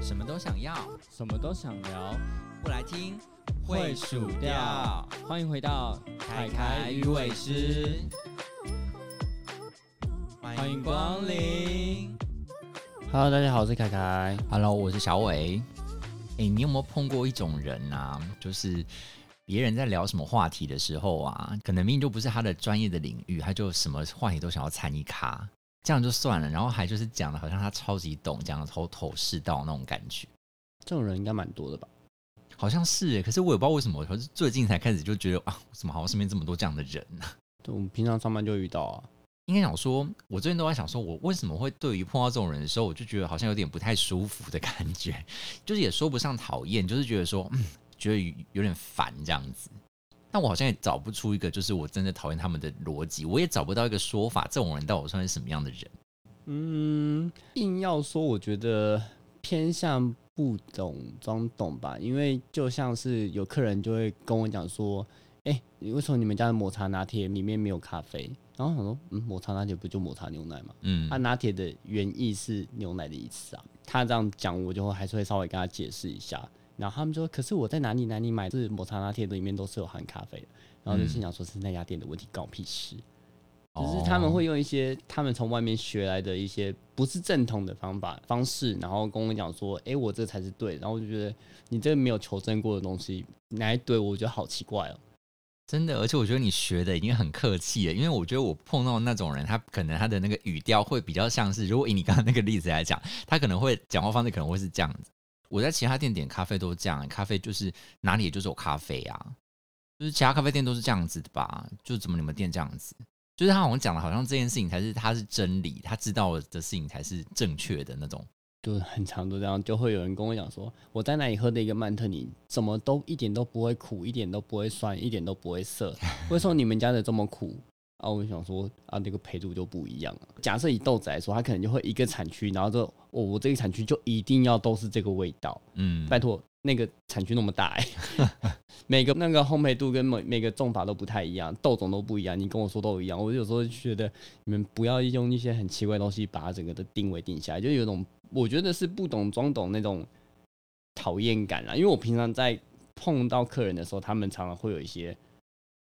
什么都想要，什么都想聊，不来听会数掉。欢迎回到凯凯鱼尾师，欢迎光临。Hello，大家好，我是凯凯。Hello，我是小伟。哎、你有没有碰过一种人啊？就是别人在聊什么话题的时候啊，可能明明就不是他的专业的领域，他就什么话题都想要参一咖，这样就算了，然后还就是讲的好像他超级懂，讲的头头是道那种感觉。这种人应该蛮多的吧？好像是耶，可是我也不知道为什么，可是最近才开始就觉得啊，怎么好像身边这么多这样的人呢、就我们平常上班就遇到啊。应该想说，我最近都在想说，我为什么会对于碰到这种人的时候，我就觉得好像有点不太舒服的感觉，就是也说不上讨厌，就是觉得说，嗯，觉得有点烦这样子。但我好像也找不出一个，就是我真的讨厌他们的逻辑，我也找不到一个说法，这种人到底算是什么样的人？嗯，硬要说，我觉得偏向不懂装懂吧，因为就像是有客人就会跟我讲说，哎、为什么你们家的抹茶拿铁里面没有咖啡？然后我说，嗯，抹茶拿铁不就抹茶牛奶吗？嗯它拿铁的原意是牛奶的意思啊。他这样讲，我就会还是会稍微跟他解释一下。然后他们说，可是我在哪里哪里买是抹茶拿铁里面都是有含咖啡的。然后就心想说，是那家店的问题，关我屁事。就是他们会用一些他们从外面学来的一些不是正统的方法方式，然后跟我讲说，哎、我这才是对。然后我就觉得你这个没有求证过的东西，你还对我觉得好奇怪哦。真的，而且我觉得你学的已经很客气了，因为我觉得我碰到那种人，他可能他的那个语调会比较像是，如果以你刚刚那个例子来讲，他可能会讲话方式可能会是这样子。我在其他店点咖啡都是这样，咖啡就是哪里就是有咖啡啊，就是其他咖啡店都是这样子的吧？就怎么你们店这样子？就是他好像讲的，好像这件事情才是他是真理，他知道的事情才是正确的那种。就很长都这样，就会有人跟我讲说，我在那里喝的一个曼特宁，怎么都一点都不会苦，一点都不会酸，一点都不会涩，为什么你们家的这么苦？啊，我想说啊，那个配度就不一样了。假设以豆子来说，它可能就会一个产区，然后就哦，我这个产区就一定要都是这个味道。嗯，拜托，那个产区那么大、欸，每个那个烘焙度跟每每个种法都不太一样，豆种都不一样。你跟我说都一样，我有时候就觉得你们不要用一些很奇怪的东西把它整个的定位定下来，就有种我觉得是不懂装懂那种讨厌感啦。因为我平常在碰到客人的时候，他们常常会有一些，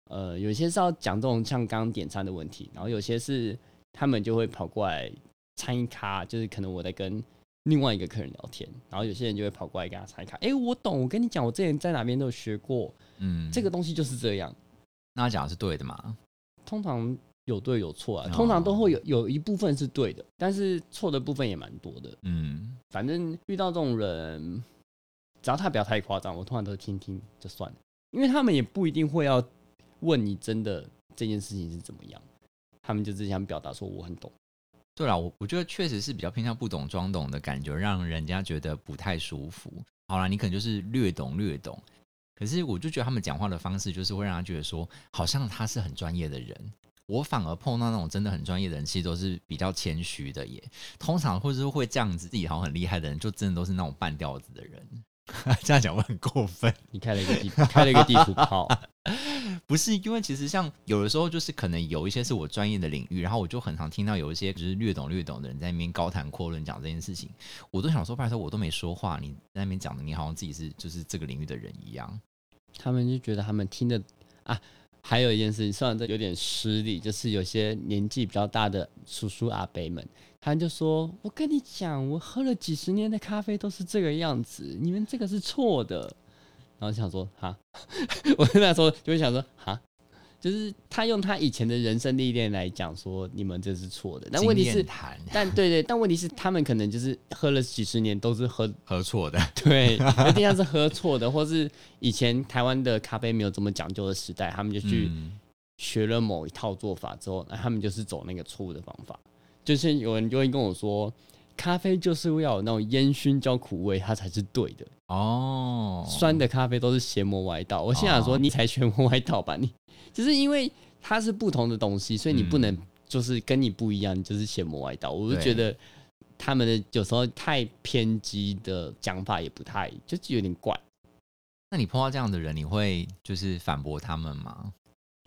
呃，有些是要讲这种像刚刚点餐的问题，然后有些是他们就会跑过来参一咖，就是可能我在跟另外一个客人聊天，然后有些人就会跑过来跟他参一咖，哎、我懂，我跟你讲，我之前在哪边都有学过，嗯，这个东西就是这样，那他讲的是对的嘛？通常有对有错啊，哦通常都会有有一部分是对的，但是错的部分也蛮多的。嗯，反正遇到这种人，只要他不要太夸张，我通常都听听就算了，因为他们也不一定会要问你真的这件事情是怎么样，他们就只想表达说我很懂。对啦，我我觉得确实是比较偏向不懂装懂的感觉，让人家觉得不太舒服。好啦，你可能就是略懂略懂，可是我就觉得他们讲话的方式，就是会让他觉得说，好像他是很专业的人。我反而碰到那种真的很专业的人，其实都是比较谦虚的耶。通常或者是会这样子，自己好像很厉害的人，就真的都是那种半吊子的人。这样讲我很过分。你开了一个地 开了一个地图炮，不是因为其实像有的时候就是可能有一些是我专业的领域，然后我就很常听到有一些就是略懂略懂的人在那边高谈阔论讲这件事情，我都想说，拜托我都没说话，你在那边讲的，你好像自己是就是这个领域的人一样。他们就觉得他们听的啊。还有一件事情，虽然这有点失礼，就是有些年纪比较大的叔叔阿伯们，他就说：“我跟你讲，我喝了几十年的咖啡都是这个样子，你们这个是错的。”然后想说：“哈，我跟他说就会想说：哈，就是他用他以前的人生历练来讲说你们这是错的。但问题是但对对，但问题是他们可能就是喝了几十年都是喝喝错的，对，一定要是喝错的，或是以前台湾的咖啡没有这么讲究的时代，他们就去嗯学了某一套做法之后，那他们就是走那个错误的方法。就是有人就会跟我说，咖啡就是要有那种烟熏焦苦味，它才是对的。哦，酸的咖啡都是邪魔歪道。我心想说，哦你才邪魔歪道吧？你就是因为它是不同的东西，所以你不能嗯就是跟你不一样，你就是邪魔歪道。我就觉得他们的有时候太偏激的讲法也不太，就是有点怪。那你碰到这样的人，你会就是反驳他们吗？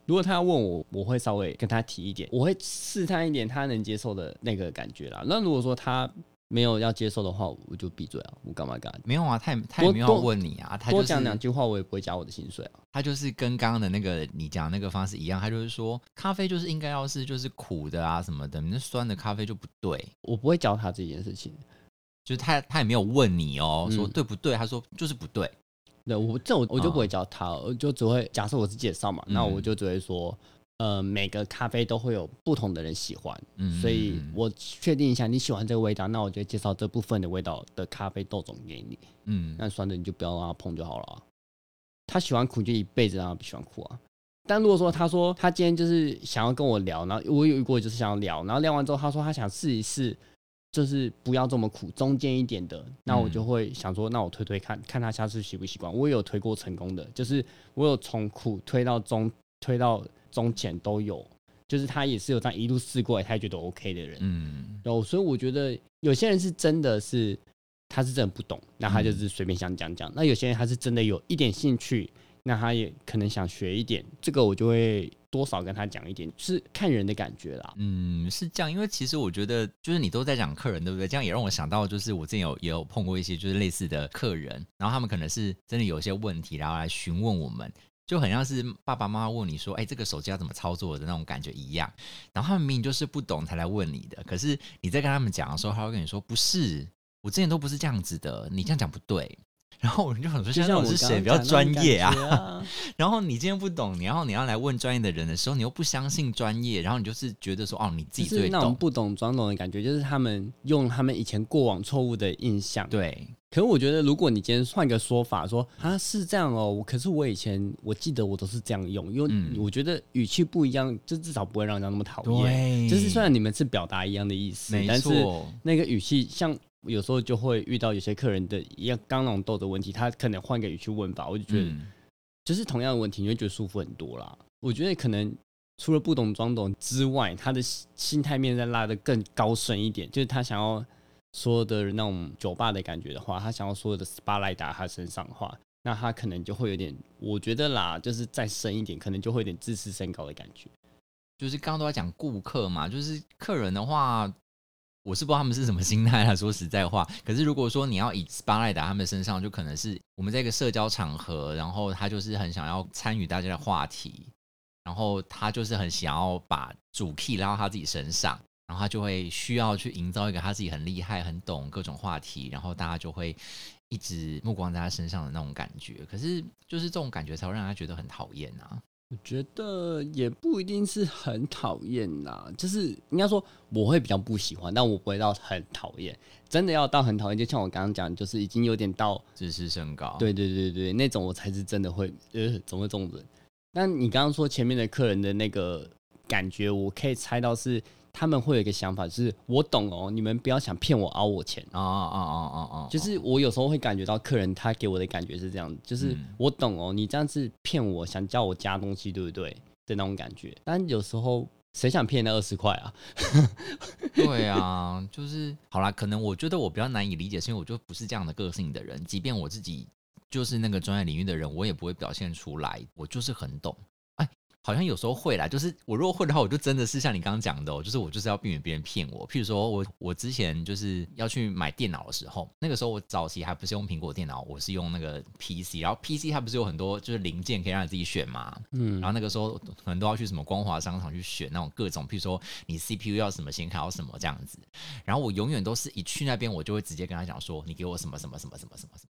如果他要问我，我会稍微跟他提一点，我会试探一点他能接受的那个感觉啦。那如果说他没有要接受的话，我就闭嘴啊，我干嘛干嘛？没有啊，他也他也没有要问你啊，他就是多讲两句话，我也不会加我的薪水啊。他就是跟刚刚的那个你讲那个方式一样，他就是说咖啡就是应该要是就是苦的啊什么的，那酸的咖啡就不对。我不会教他这件事情，就是他他也没有问你哦，说嗯对不对？他说就是不对。对我这我我就不会哦教他，我就只会假设我是介绍嘛，那嗯我就只会说，呃，每个咖啡都会有不同的人喜欢，嗯，所以嗯我确定一下你喜欢这个味道，那我就介绍这部分的味道的咖啡豆种给你。嗯那酸的你就不要让他碰就好了啊、他喜欢苦就一辈子让他不喜欢苦啊。但如果说他说他今天就是想要跟我聊，然后我有遇过就是想要聊，然后聊完之后他说他想试一试，就是不要这么苦，中间一点的，那我就会想说，那我推推看看他下次习不习惯。我也有推过成功的，就是我有从苦推到中，推到中前都有，就是他也是有这样一路试过来，他也觉得 OK 的人。嗯然后所以我觉得有些人是真的是他是真的不懂，那他就是随便想讲讲。那有些人他是真的有一点兴趣，那他也可能想学一点，这个我就会多少跟他讲一点，是看人的感觉啦。嗯，是这样，因为其实我觉得，就是你都在讲客人，对不对？这样也让我想到，就是我之前有也有碰过一些就是类似的客人，然后他们可能是真的有一些问题，然后来询问我们，就很像是爸爸妈妈问你说，哎，这个手机要怎么操作的那种感觉一样。然后他们明明就是不懂才来问你的，可是你在跟他们讲的时候，他会跟你说，不是，我之前都不是这样子的，你这样讲不对。然后我们就很说，现在我是谁？比较专业啊。啊，然后你今天不懂，然后你要来问专业的人的时候，你又不相信专业，然后你就是觉得说，哦，你自就是己最懂。那种不懂装懂的感觉，就是他们用他们以前过往错误的印象。对，可是我觉得，如果你今天换个说法说啊是这样哦，可是我以前我记得我都是这样用，因为嗯我觉得语气不一样，就至少不会让人家那么讨厌。对，就是虽然你们是表达一样的意思，没但是错，那个语气，像有时候就会遇到有些客人的一样刚那种豆的问题，他可能换个语气问法，我就觉得嗯就是同样的问题，你会觉得舒服很多啦。我觉得可能除了不懂装懂之外，他的心心态面再拉得更高深一点，就是他想要所有的那种酒吧的感觉的话，他想要所有的 spotlight 打他身上的话，那他可能就会有点，我觉得啦，就是再深一点，可能就会有点自视甚高的感觉。就是刚刚都在讲顾客嘛，就是客人的话，我是不知道他们是什么心态啦。说实在话，可是如果说你要以巴赖达他们身上，就可能是我们在一个社交场合，然后他就是很想要参与大家的话题，然后他就是很想要把主 key 拉到他自己身上。然后他就会需要去营造一个他自己很厉害、很懂各种话题，然后大家就会一直目光在他身上的那种感觉。可是就是这种感觉才会让他觉得很讨厌啊。我觉得也不一定是很讨厌啦，就是应该说我会比较不喜欢，但我不会到很讨厌。真的要到很讨厌，就像我刚刚讲，就是已经有点到，只是身高，对对对对，那种我才是真的会呃，怎么会这种人？但你刚刚说前面的客人的那个感觉，我可以猜到是他们会有一个想法，就是我懂哦，你们不要想骗我凹我钱。啊啊啊啊啊，就是我有时候会感觉到客人他给我的感觉是这样，就是嗯我懂哦，你这样子骗我，想叫我加东西，对不对的那种感觉。但有时候谁想骗那二十块啊？对啊，就是好啦，可能我觉得我比较难以理解，是因为我就不是这样的个性的人，即便我自己就是那个专业领域的人，我也不会表现出来，我就是很懂。哎，好像有时候会啦，就是我如果会的话，我就真的是像你刚刚讲的、哦，就是我就是要避免别人骗我。譬如说我我之前就是要去买电脑的时候，那个时候我早期还不是用苹果电脑，我是用那个 PC，然后 PC 它不是有很多就是零件可以让你自己选嘛，嗯然后那个时候可能都要去什么光华商场去选那种各种，譬如说你 CPU 要什么显卡要什么这样子。然后我永远都是一去那边，我就会直接跟他讲说，你给我什么什么什么什么什么什么。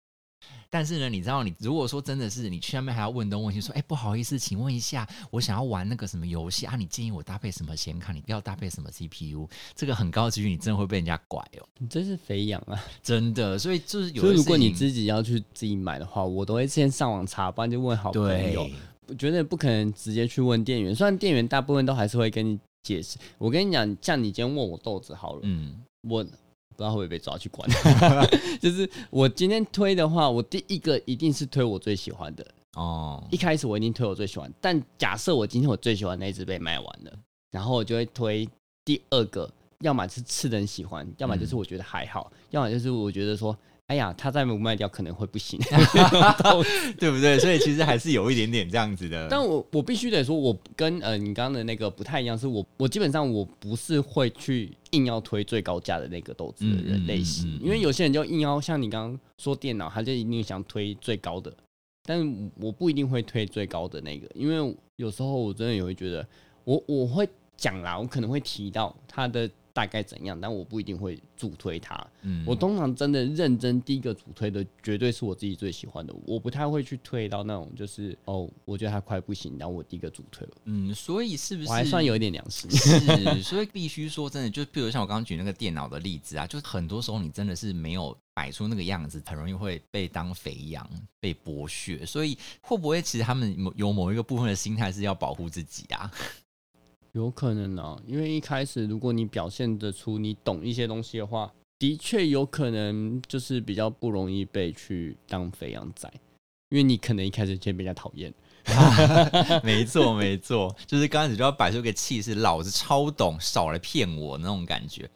但是呢，你知道，你如果说真的是你去那边还要问东问西，说，哎，不好意思，请问一下，我想要玩那个什么游戏啊？你建议我搭配什么显卡？你不要搭配什么 CPU？这个很高几率你真的会被人家拐哦，你真是肥羊啊！真的。所以就是有所以如果你自己要去自己买的话，我都会先上网查，不然就问好朋友对。我觉得不可能直接去问店员，虽然店员大部分都还是会跟你解释。我跟你讲，像你今天问我豆子好了，嗯我不知道会不会被抓去关。就是我今天推的话，我第一个一定是推我最喜欢的。哦一开始我一定推我最喜欢，但假设我今天我最喜欢那一只被卖完了，然后我就会推第二个，要么是次人喜欢，要么就是我觉得还好，要么就是我觉得说哎呀，他再不卖掉可能会不行。对不对？所以其实还是有一点点这样子的。但我我必须得说，我跟呃你刚刚的那个不太一样，是我我基本上我不是会去硬要推最高价的那个豆子的人类型，嗯嗯嗯嗯因为有些人就硬要像你刚刚说电脑，他就一定想推最高的，但是我不一定会推最高的那个，因为有时候我真的也会觉得，我我会讲啦，我可能会提到它的大概怎样，但我不一定会主推它。嗯我通常真的认真第一个主推的，绝对是我自己最喜欢的，我不太会去推到那种就是哦，我觉得它快不行，然后我第一个主推了，嗯，所以是不是我还算有一点良心。是，所以必须说真的，就比如像我刚刚举那个电脑的例子啊，就是很多时候你真的是没有摆出那个样子，很容易会被当肥羊，被剥削。所以会不会其实他们某有某一个部分的心态是要保护自己啊？有可能啊，因为一开始如果你表现得出你懂一些东西的话，的确有可能就是比较不容易被去当肥羊仔，因为你可能一开始先被人家讨厌。没错，没错，就是刚开始就要摆出个气势，老子超懂，少来骗我那种感觉。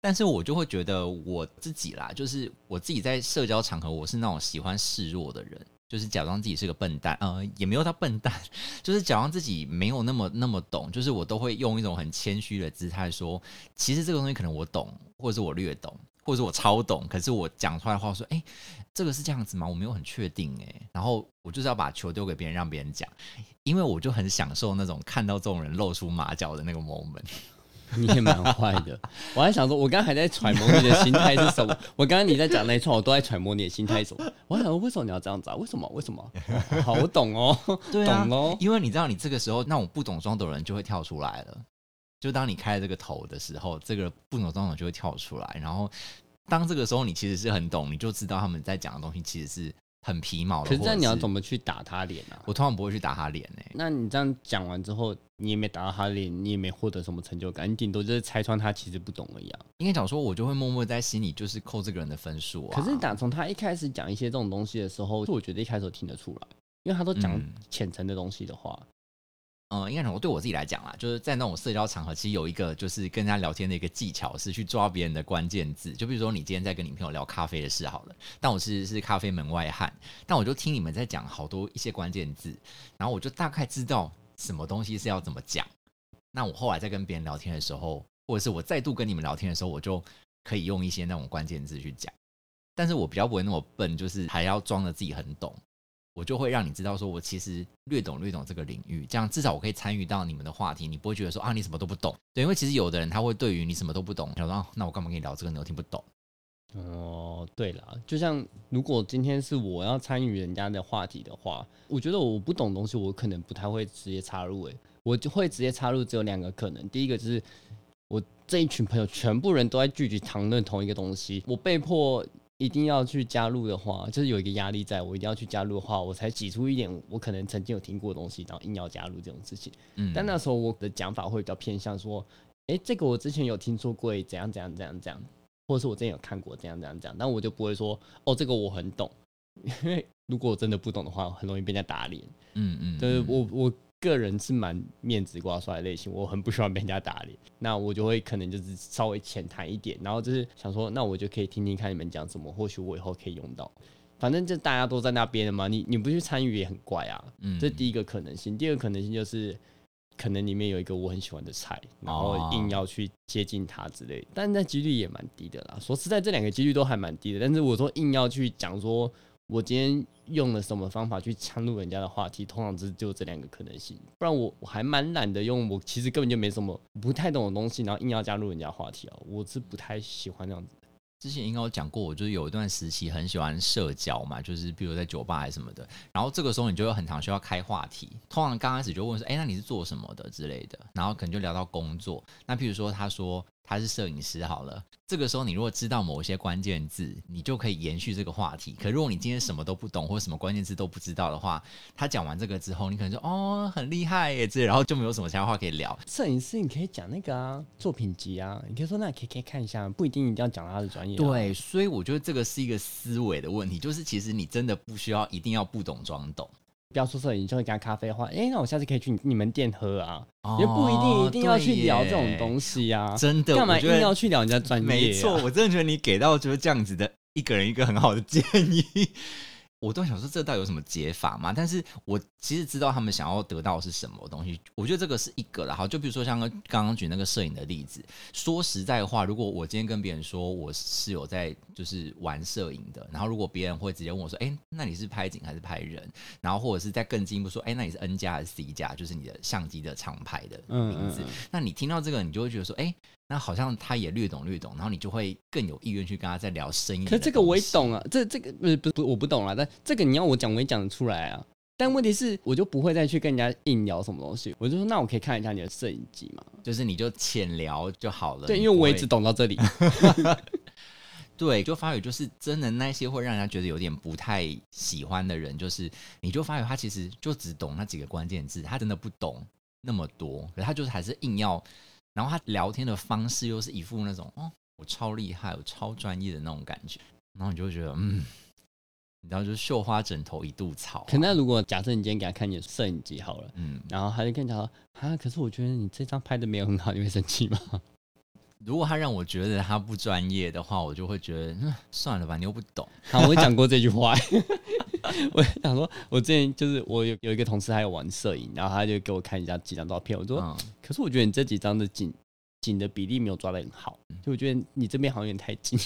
但是我就会觉得我自己啦，就是我自己在社交场合，我是那种喜欢示弱的人，就是假装自己是个笨蛋，呃，也没有到笨蛋，就是假装自己没有那么那么懂，就是我都会用一种很谦虚的姿态说，其实这个东西可能我懂，或者是我略懂，或者是我超懂，可是我讲出来的话说，哎、这个是这样子吗？我没有很确定哎、然后我就是要把球丢给别人，让别人讲，因为我就很享受那种看到这种人露出马脚的那个 moment。你也蛮坏的，我还想说，我刚刚还在揣摩你的心态是什么。我刚刚你在讲那一串，我都在揣摩你的心态是什么。我还想说，为什么你要这样子啊？为什么？为什么？好，我懂哦，对啊懂哦。因为你知道，你这个时候那种不懂装懂的人就会跳出来了。就当你开了这个头的时候，这个不懂装懂就会跳出来。然后，当这个时候你其实是很懂，你就知道他们在讲的东西其实是很皮毛了。可是这样你要怎么去打他脸啊？我通常不会去打他脸欸诶、那你这样讲完之后，你也没打到他脸，你也没获得什么成就感，你顶多就是拆穿他其实不懂而已啊。应该讲说，我就会默默在心里就是扣这个人的分数啊。可是打从他一开始讲一些这种东西的时候，我觉得一开始都听得出来，因为他都讲嗯浅层的东西的话，嗯，应该讲，对我自己来讲啦，就是在那种社交场合，其实有一个就是跟人家聊天的一个技巧，是去抓别人的关键字。就比如说，你今天在跟你朋友聊咖啡的事好了，但我其实是咖啡门外汉，但我就听你们在讲好多一些关键字，然后我就大概知道什么东西是要怎么讲。那我后来在跟别人聊天的时候，或者是我再度跟你们聊天的时候，我就可以用一些那种关键字去讲。但是我比较不会那么笨，就是还要装的自己很懂。我就会让你知道，说我其实略懂略懂这个领域，这样至少我可以参与到你们的话题，你不会觉得说啊你什么都不懂。对，因为其实有的人他会对于你什么都不懂，想说、那我干嘛跟你聊这个你又听不懂。哦，对了，就像如果今天是我要参与人家的话题的话，我觉得我不懂东西，我可能不太会直接插入。诶，我就会直接插入，只有两个可能。第一个就是我这一群朋友全部人都在聚集谈论同一个东西，我被迫一定要去加入的话，就是有一个压力在，我一定要去加入的话，我才挤出一点我可能曾经有听过的东西，然后硬要加入这种事情。嗯，但那时候我的讲法会比较偏向说，诶，这个我之前有听说过，怎样怎样怎样怎样，或者是我之前有看过怎样怎样怎样，但我就不会说，哦，这个我很懂，因为如果我真的不懂的话，很容易被人家打脸。嗯嗯，就是嗯我我个人是蛮面子挂帅的类型，我很不喜欢被人家打脸，那我就会可能就是稍微浅谈一点，然后就是想说，那我就可以听听看你们讲什么，或许我以后可以用到。反正就大家都在那边的嘛，你你不去参与也很怪啊。嗯这第一个可能性，第二个可能性就是，可能里面有一个我很喜欢的菜，然后哦硬要去接近他之类的，但那几率也蛮低的啦。说实在，这两个几率都还蛮低的。但是我说硬要去讲说，我今天用了什么方法去掺入人家的话题，通常只就这两个可能性。不然我我还蛮懒得用，我其实根本就没什么不太懂的东西，然后硬要加入人家话题啊，我是不太喜欢这样子。之前应该有讲过，我就是有一段时期很喜欢社交嘛，就是比如在酒吧还是什么的，然后这个时候你就会很常需要开话题，通常刚开始就问说，哎、那你是做什么的之类的，然后可能就聊到工作。那譬如说他说他是摄影师好了，这个时候你如果知道某一些关键字，你就可以延续这个话题。可如果你今天什么都不懂，或者什么关键字都不知道的话，他讲完这个之后，你可能说哦很厉害耶，之类，然后就没有什么其他话可以聊。摄影师你可以讲那个啊，作品集啊，你可以说那可以可以看一下，不一定一定要讲他的专业、啊。对，所以我觉得这个是一个思维的问题，就是其实你真的不需要一定要不懂装懂，不要说摄影，就会给他咖啡的话，哎、那我下次可以去你你们店喝啊，哦也不一定一定要去聊这种。东西啊。真的，干嘛一定要去聊人家专业、啊？没错，我真的觉得你给到就是这样子的一个人一个很好的建议。我都想说，这到底有什么解法吗？但是我其实知道他们想要得到是什么东西。我觉得这个是一个了。好，就比如说像刚刚举那个摄影的例子，说实在话，如果我今天跟别人说我是有在就是玩摄影的，然后如果别人会直接问我说：“哎，那你是拍景还是拍人？”然后或者是再更进一步说：“哎，那你是 N 加还是 C 加？就是你的相机的厂牌的名字。”那你听到这个，你就会觉得说：“哎。”那好像他也略懂略懂，然后你就会更有意愿去跟他再聊深一点。可这个我也懂啊，这这个不是不不我不懂啊，但这个你要我讲我也讲得出来啊。但问题是，我就不会再去跟人家硬聊什么东西。我就说，那我可以看一下你的摄影机吗？就是你就浅聊就好了。对，因为我一直懂到这里。对，就发觉就是真的那些会让人家觉得有点不太喜欢的人，就是你就发觉他其实就只懂那几个关键字，他真的不懂那么多，可他就是还是硬要。然后他聊天的方式又是一副那种哦，我超厉害，我超专业的那种感觉，然后你就会觉得嗯，你知道就是绣花枕头一肚草。可那如果假设你今天给他看你的摄影机好了，嗯，然后他就跟你讲啊，可是我觉得你这张拍的没有很好，你会生气吗？如果他让我觉得他不专业的话，我就会觉得算了吧，你又不懂。好，我讲过这句话。我想说，我之前就是我有有一个同事，他有玩摄影，然后他就给我看一下几张照片。我说，可是我觉得你这几张的景景的比例没有抓的很好，就我觉得你这边好像有点太近。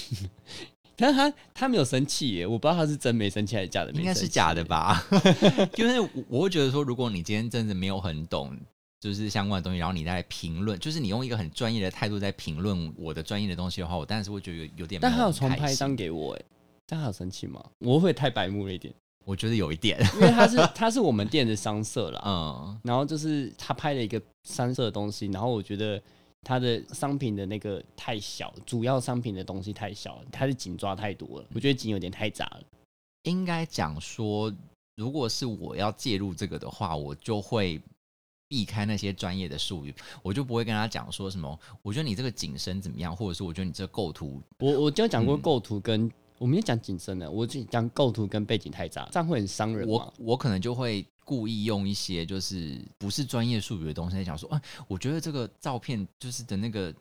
但是他他没有生气耶，我不知道他是真没生气还是假的，应该是假的吧？因为我会觉得说，如果你今天真的没有很懂，就是相关的东西，然后你在评论，就是你用一个很专业的态度在评论我的专业的东西的话，我当然是会觉得有有点。但他有重拍一张给我，哎，但他有生气吗？我会太白目了一点。我觉得有一点，因为他是他是我们店的商社啦，嗯，然后就是他拍了一个商社的东西，然后我觉得他的商品的那个太小，主要商品的东西太小，他的紧抓太多了，我觉得紧有点太杂了。应该讲说，如果是我要介入这个的话，我就会避开那些专业的术语，我就不会跟他讲说什么，我觉得你这个景深怎么样，或者是我觉得你这个构图，我我就讲过构图跟。我没有讲景深的，我只讲构图跟背景太杂，这样会很伤人。我我可能就会故意用一些就是不是专业术语的东西来讲说，啊，我觉得这个照片就是的那个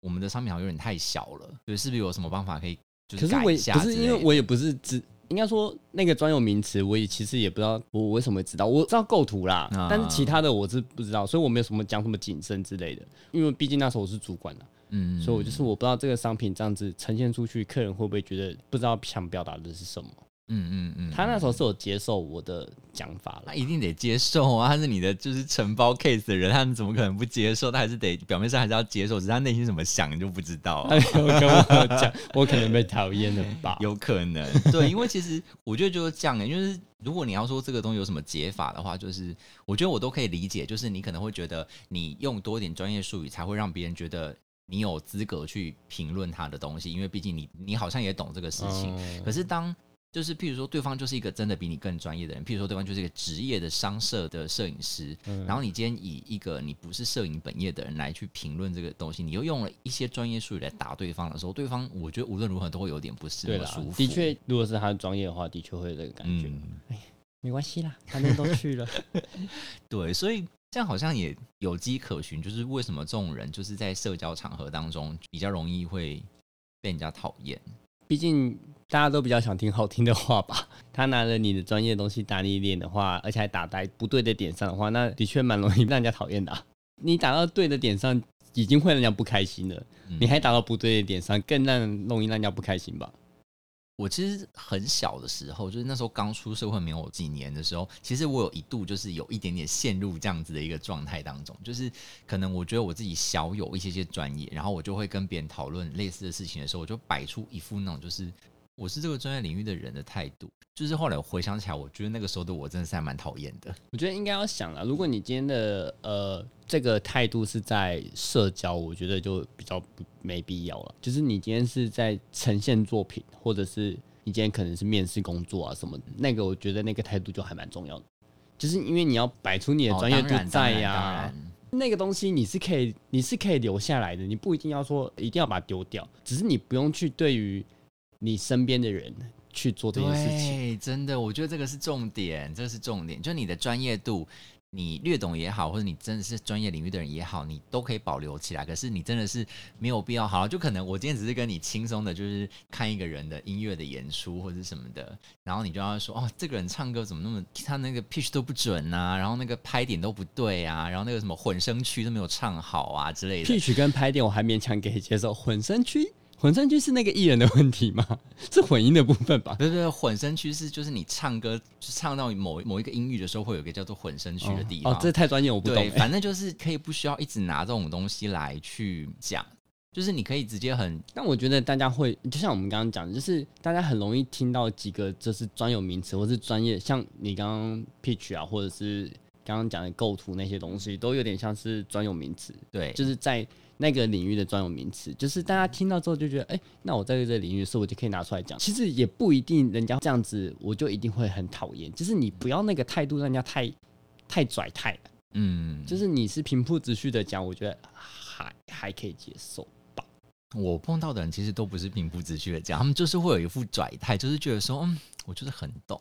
我们的商品好像有点太小了，对，是不是有什么办法可以就是改一下？不是因为我也不是只应该说那个专有名词，我也其实也不知道我为什么会知道，我知道构图啦，但是其他的我是不知道，所以我没有什么讲什么谨慎之类的，因为毕竟那时候我是主管了。嗯，所以我就是我不知道这个商品这样子呈现出去，客人会不会觉得不知道想表达的是什么？嗯嗯嗯。他那时候是有接受我的讲法了，他一定得接受啊！他是你的就是承包 case 的人，他们怎么可能不接受？他还是得表面上还是要接受，只是他内心怎么想就不知道。他 有跟我讲，我可能被讨厌了吧？有可能，对，因为其实我觉得就是这样的，就是如果你要说这个东西有什么解法的话，就是我觉得我都可以理解，就是你可能会觉得你用多一点专业术语，才会让别人觉得。你有资格去评论他的东西，因为毕竟你你好像也懂这个事情。可是当就是譬如说对方就是一个真的比你更专业的人，譬如说对方就是一个职业的商社的摄影师，然后你今天以一个你不是摄影本业的人来去评论这个东西，你又用了一些专业术语来打对方的时候，对方我觉得无论如何都会有点不是那么舒服。的确，如果是他的专业的话，的确会有这个感觉。哎，没关系啦，反正都去了。对，所以。这样好像也有迹可循，就是为什么这种人就是在社交场合当中比较容易会被人家讨厌。毕竟大家都比较想听好听的话吧。他拿着你的专业东西打你脸的话，而且还打在不对的点上的话，那的确蛮容易让人家讨厌的。你打到对的点上，已经会让人家不开心了，你还打到不对的点上，更让容易让人家不开心吧。我其实很小的时候，就是那时候刚出社会没有几年的时候，其实我有一度就是有一点点陷入这样子的一个状态当中，就是可能我觉得我自己小有一些些专业，然后我就会跟别人讨论类似的事情的时候，我就摆出一副那种就是我是这个专业领域的人的态度。就是后来我回想起来，我觉得那个时候的我真的是还蛮讨厌的。我觉得应该要想了，如果你今天的呃这个态度是在社交，我觉得就比较没必要了。就是你今天是在呈现作品，或者是你今天可能是面试工作啊什么，那个我觉得那个态度就还蛮重要的。就是因为你要摆出你的专业度在呀，那个东西你是可以你是可以留下来的，你不一定要说一定要把它丢掉，只是你不用去对于你身边的人。去做这件事情，真的，我觉得这个是重点，这个是重点。就你的专业度，你略懂也好，或者你真的是专业领域的人也好，你都可以保留起来。可是你真的是没有必要。好了，就可能我今天只是跟你轻松的，就是看一个人的音乐的演出或者什么的，然后你就要说哦，这个人唱歌怎么那么他那个 pitch 都不准啊，然后那个拍点都不对啊，然后那个什么混声区都没有唱好啊之类的。pitch 跟拍点我还勉强可以接受，混声区。混声区是那个艺人的问题吗？是混音的部分吧？对对，混声区是就是你唱歌就唱到某某一个音域的时候，会有一个叫做混声区的地方。哦，这太专业，我不懂。反正就是可以不需要一直拿这种东西来去讲，就是你可以直接很。但我觉得大家会，就像我们刚刚讲，就是大家很容易听到几个就是专有名词，或是专业，像你刚刚 pitch 啊，或者是刚刚讲的构图那些东西，都有点像是专有名词。对，就是在。那个领域的专有名词，就是大家听到之后就觉得，哎，那我在这个领域的时候，我就可以拿出来讲。其实也不一定，人家这样子，我就一定会很讨厌。就是你不要那个态度，让人家太太拽太。嗯，就是你是平铺直叙的讲，我觉得还还可以接受吧。我碰到的人其实都不是平铺直叙的讲，他们就是会有一副拽态，就是觉得说，嗯，我就是很懂，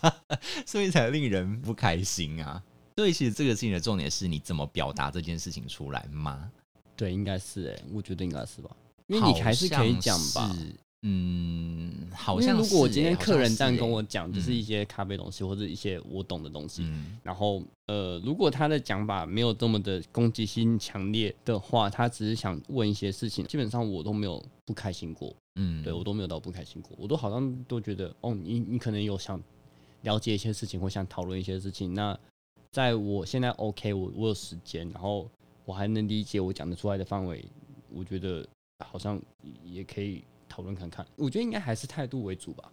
所以才令人不开心啊。所以其实这个事情的重点是你怎么表达这件事情出来吗？对，应该是哎，我觉得应该是吧，因为你还是可以讲吧，嗯，好像如果我今天客人这样跟我讲，就是一些咖啡东西或者一些我懂的东西，然后呃，如果他的讲法没有这么的攻击性强烈的话，他只是想问一些事情，基本上我都没有不开心过，嗯，对我。都没有到不开心过，我都好像都觉得，哦，你你可能有想了解一些事情或想讨论一些事情，那在我现在 OK，我我有时间，然后。我还能理解我讲得出来的范围，我觉得好像也可以讨论看看。我觉得应该还是态度为主吧。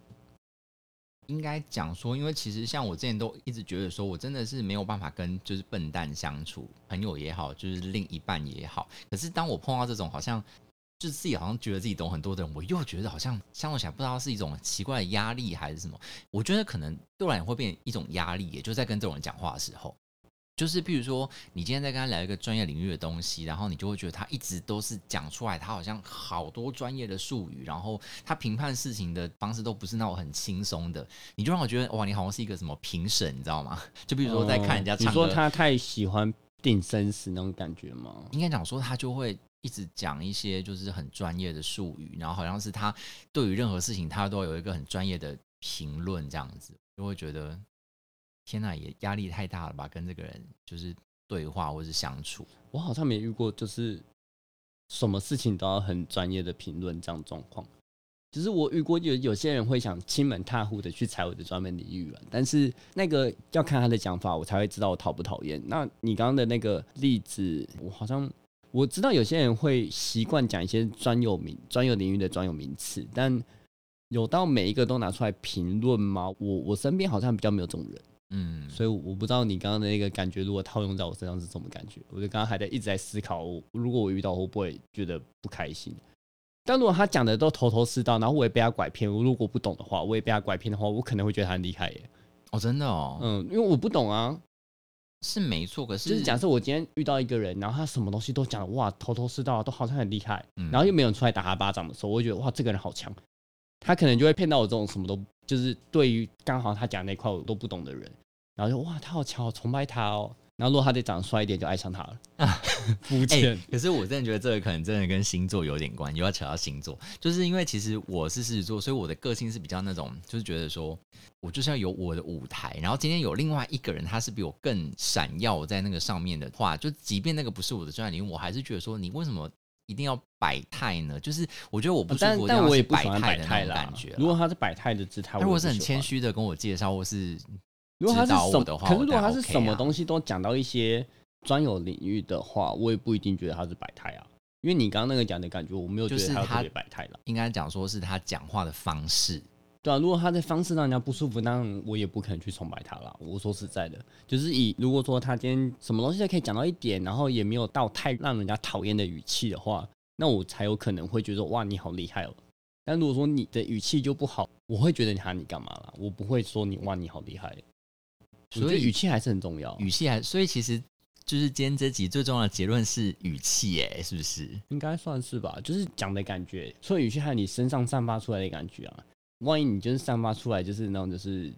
应该讲说，因为其实像我之前都一直觉得说，我真的是没有办法跟就是笨蛋相处，朋友也好，就是另一半也好。可是当我碰到这种好像就是自己好像觉得自己懂很多的人，我又觉得好像相处起来不知道是一种奇怪的压力还是什么。我觉得可能突然会变一种压力，也就在跟这种人讲话的时候。就是，比如说，你今天在跟他聊一个专业领域的东西，然后你就会觉得他一直都是讲出来，他好像好多专业的术语，然后他评判事情的方式都不是那种很轻松的，你就让我觉得哇，你好像是一个什么评审，你知道吗？就比如说在看人家唱歌，你说他太喜欢定生死那种感觉吗？应该讲说他就会一直讲一些就是很专业的术语，然后好像是他对于任何事情他都有一个很专业的评论，这样子就会觉得。天呐，也压力太大了吧？跟这个人就是对话或是相处，我好像没遇过，就是什么事情都要很专业的评论这样状况。只是我遇过有有些人会想亲门踏户的去踩我的专门领域了，但是那个要看他的讲法，我才会知道我讨不讨厌。那你刚刚的那个例子，我好像我知道有些人会习惯讲一些专有名、专有领域的专有名词，但有到每一个都拿出来评论吗？我我身边好像比较没有这种人。嗯，所以我不知道你刚刚的那个感觉，如果套用在我身上是什么感觉？我就刚刚还在一直在思考，如果我遇到会不会觉得不开心？但如果他讲的都头头是道，然后我也被他拐骗，我如果不懂的话，我也被他拐骗的话，我可能会觉得他很厉害耶。哦，真的哦，嗯，因为我不懂啊，是没错。可是就是假设我今天遇到一个人，然后他什么东西都讲哇头头是道，都好像很厉害，然后又没有出来打他巴掌的时候，我会觉得哇这个人好强。他可能就会骗到我这种什么都就是对于刚好他讲那块我都不懂的人，然后就哇他好强，好崇拜他哦。然后如果他再长得帅一点，就爱上他了。啊肤浅。可是我真的觉得这个可能真的跟星座有点关，又要扯到星座，就是因为其实我是狮子座，所以我的个性是比较那种，就是觉得说我就是要有我的舞台。然后今天有另外一个人，他是比我更闪耀在那个上面的话，就即便那个不是我的专业领域，我还是觉得说你为什么？一定要摆态呢，就是我觉得我不舒服，但我也不喜欢摆态的感觉。如果他是摆态的姿态，如果是很谦虚的跟我介绍或是如果他是什么，可是如果他是什么东西都讲到一些专有领域的话，我也不一定觉得他是摆态啊。因为你刚刚那个讲的感觉，我没有觉得他特别摆态了。应该讲说是他讲话的方式。对啊，如果他的方式让人家不舒服，那我也不可能去崇拜他了。我说实在的，就是以如果说他今天什么东西都可以讲到一点，然后也没有到太让人家讨厌的语气的话。那我才有可能会觉得哇，你好厉害哦。但如果说你的语气就不好，我会觉得你喊你干嘛啦？我不会说你哇，你好厉害。所以语气还是很重要，语气还所以其实就是今天这集最重要的结论是语气，哎，是不是？应该算是吧，就是讲的感觉，所以语气还有你身上散发出来的感觉啊。万一你就是散发出来就是那种就是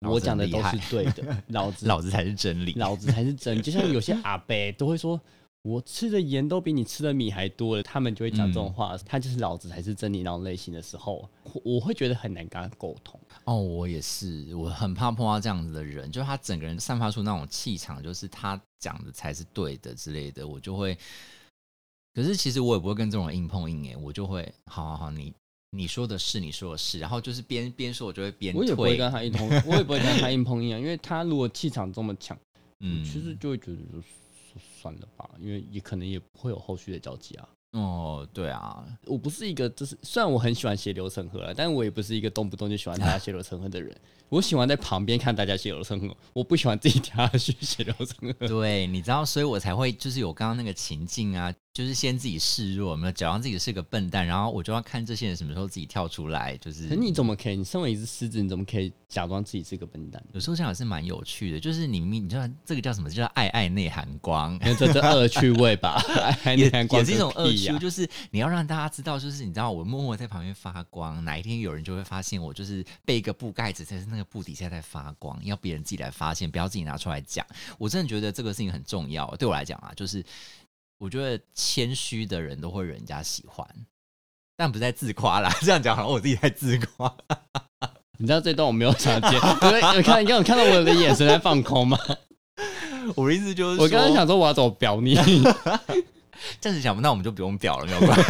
我讲的都是对的，老子老子才是真理。老子才是真。就像有些阿伯都会说，我吃的盐都比你吃的米还多了，他们就会讲这种话，他就是老子才是真理那种类型的时候，我我会觉得很难跟他沟通。哦，我也是，我很怕碰到这样子的人，就是他整个人散发出那种气场，就是他讲的才是对的之类的，我就会。可是其实我也不会跟这种人硬碰硬，哎，我就会，好好好，你你说的是，你说的是，然后就是边边说，我就会边我也不会，跟他硬碰，我也不会跟他硬碰硬啊，因为他如果气场这么强，嗯，其实就会觉得就算了吧，因为也可能也不会有后续的交集啊。哦，对啊，我不是一个，就是虽然我很喜欢血流成河了，但我也不是一个动不动就喜欢大家血流成河的人。我喜欢在旁边看大家血流成河，我不喜欢自己跳下去血流成河。对，你知道，所以我才会就是有刚刚那个情境啊，就是先自己示弱，有没有假装自己是个笨蛋，然后我就要看这些人什么时候自己跳出来，就是可你怎么可以？你身为一只狮子，你怎么可以假装自己是个笨蛋？有时候这样也是蛮有趣的，就是你明，你知道这个叫什么？叫爱爱内涵光。这这恶趣味吧，爱内涵光也是一种恶趣，就是你要让大家知道，就是你知道我默默在旁边发光，哪一天有人就会发现我就是被一个布盖子，但是那个布底下在发光，要别人自己来发现，不要自己拿出来讲。我真的觉得这个事情很重要，对我来讲啊，就是我觉得谦虚的人都会人家喜欢，但不是在自夸啦。这样讲好像我自己在自夸。你知道这段我没有想接，因为有看，你刚有看到我的眼神在放空吗？我的意思就是，我刚刚想说我要怎么表你，暂时想不到，我们就不用表了，没有关系。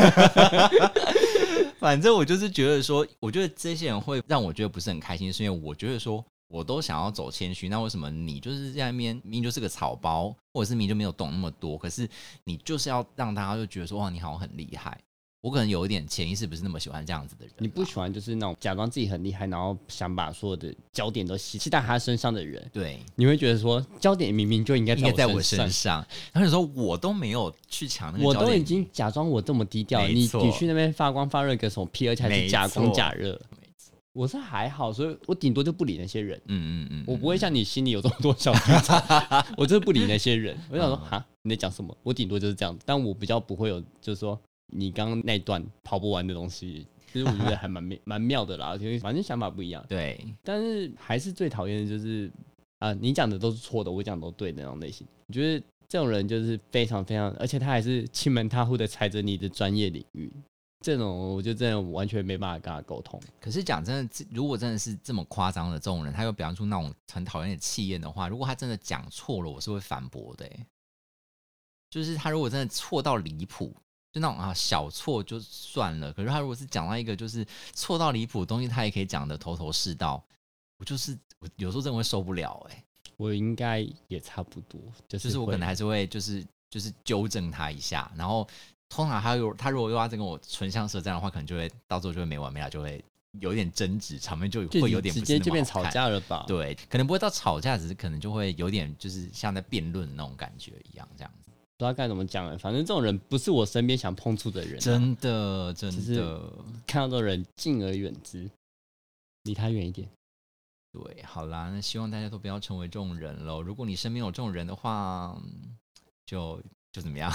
反正我就是觉得说，我觉得这些人会让我觉得不是很开心，是因为我觉得说，我都想要走谦虚，那为什么你就是在那边明明就是个草包，或者是明明就没有懂那么多，可是你就是要让大家就觉得说，哇，你好像很厉害。我可能有一点潜意识不是那么喜欢这样子的人，你不喜欢就是那种假装自己很厉害，然后想把所有的焦点都吸吸在他身上的人。对，你会觉得说，焦点明明就应该应该在我我身上。然后你说我都没有去抢那个我，都已经假装我这么低调，你你去那边发光发热个什么屁，而且还没是假光错假热。我是还好，所以我顶多就不理那些人，嗯嗯嗯，我不会像你心里有这么多小剧场，我就是不理那些人。我想说，哈，你在讲什么？我顶多就是这样，但我比较不会有，就是说你刚刚那段跑不完的东西，其实我觉得还蛮妙蛮妙的啦，因为反正想法不一样。对，但是还是最讨厌的就是啊，你讲的都是错的，我讲的都对的那种类型。我觉得这种人就是非常非常，而且他还是欺门踏户的踩着你的专业领域，这种我就真的完全没办法跟他沟通。可是讲真的，这如果真的是这么夸张的这种人，他又表现出那种很讨厌的气焰的话，如果他真的讲错了，我是会反驳的、欸。就是他如果真的错到离谱，就那种啊小错就算了，可是他如果是讲到一个就是错到离谱的东西，他也可以讲的头头是道，我就是我有时候真的会受不了哎、我应该也差不多，就是就是我可能还是会就是就是纠正他一下，然后通常他如他如果又要再跟我唇枪舌战的话，可能就会到最后就会没完没了，就会有点争执，场面就就会有点直接就变吵。架了吧？对，可能不会到吵架，只是可能就会有点就是像在辩论那种感觉一样，这样子。不知道该怎么讲了。反正这种人不是我身边想碰触的人啊、真的，真的，看到这种人敬而远之，离他远一点。对，好啦，那希望大家都不要成为这种人喽。如果你身边有这种人的话，嗯就就怎么样？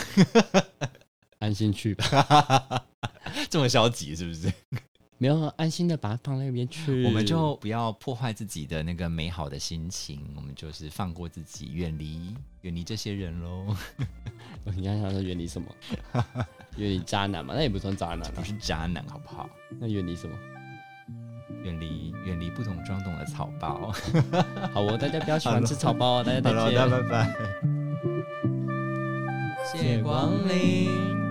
安心去吧，这么消极是不是？没有安心的把它放在那边去。我们就不要破坏自己的那个美好的心情，我们就是放过自己，远离远离这些人喽。你刚才想说远离什么？远离渣男嘛？那也不算渣男啊。不是渣男，好不好？那远离什么？远离远离不懂装懂的草包。好哦，大家不要喜欢吃草包哦，大家再见。拜拜。谢光临。